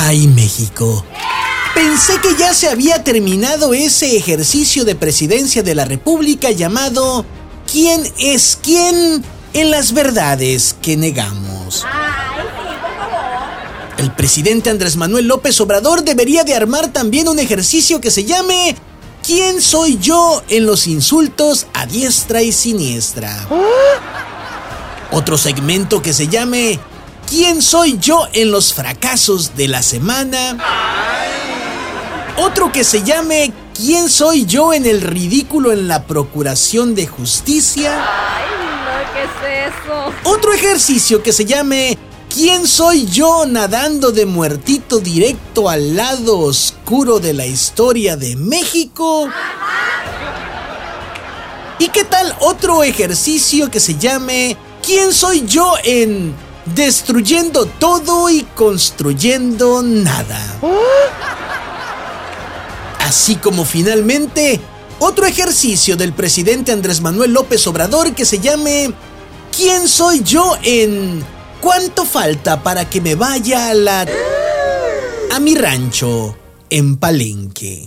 Ay, México. Pensé que ya se había terminado ese ejercicio de presidencia de la República llamado ¿Quién es quién en las verdades que negamos? El presidente Andrés Manuel López Obrador debería de armar también un ejercicio que se llame ¿Quién soy yo en los insultos a diestra y siniestra? Otro segmento que se llame ¿Quién soy yo en los fracasos de la semana? Otro que se llame ¿Quién soy yo en el ridículo en la procuración de justicia? Ay, no, ¿qué es eso? Otro ejercicio que se llame ¿Quién soy yo nadando de muertito directo al lado oscuro de la historia de México? ¿Y qué tal otro ejercicio que se llame ¿Quién soy yo en destruyendo todo y construyendo nada? Así como finalmente otro ejercicio del presidente Andrés Manuel López Obrador que se llame ¿Quién soy yo en cuánto falta para que me vaya a la a mi rancho en Palenque?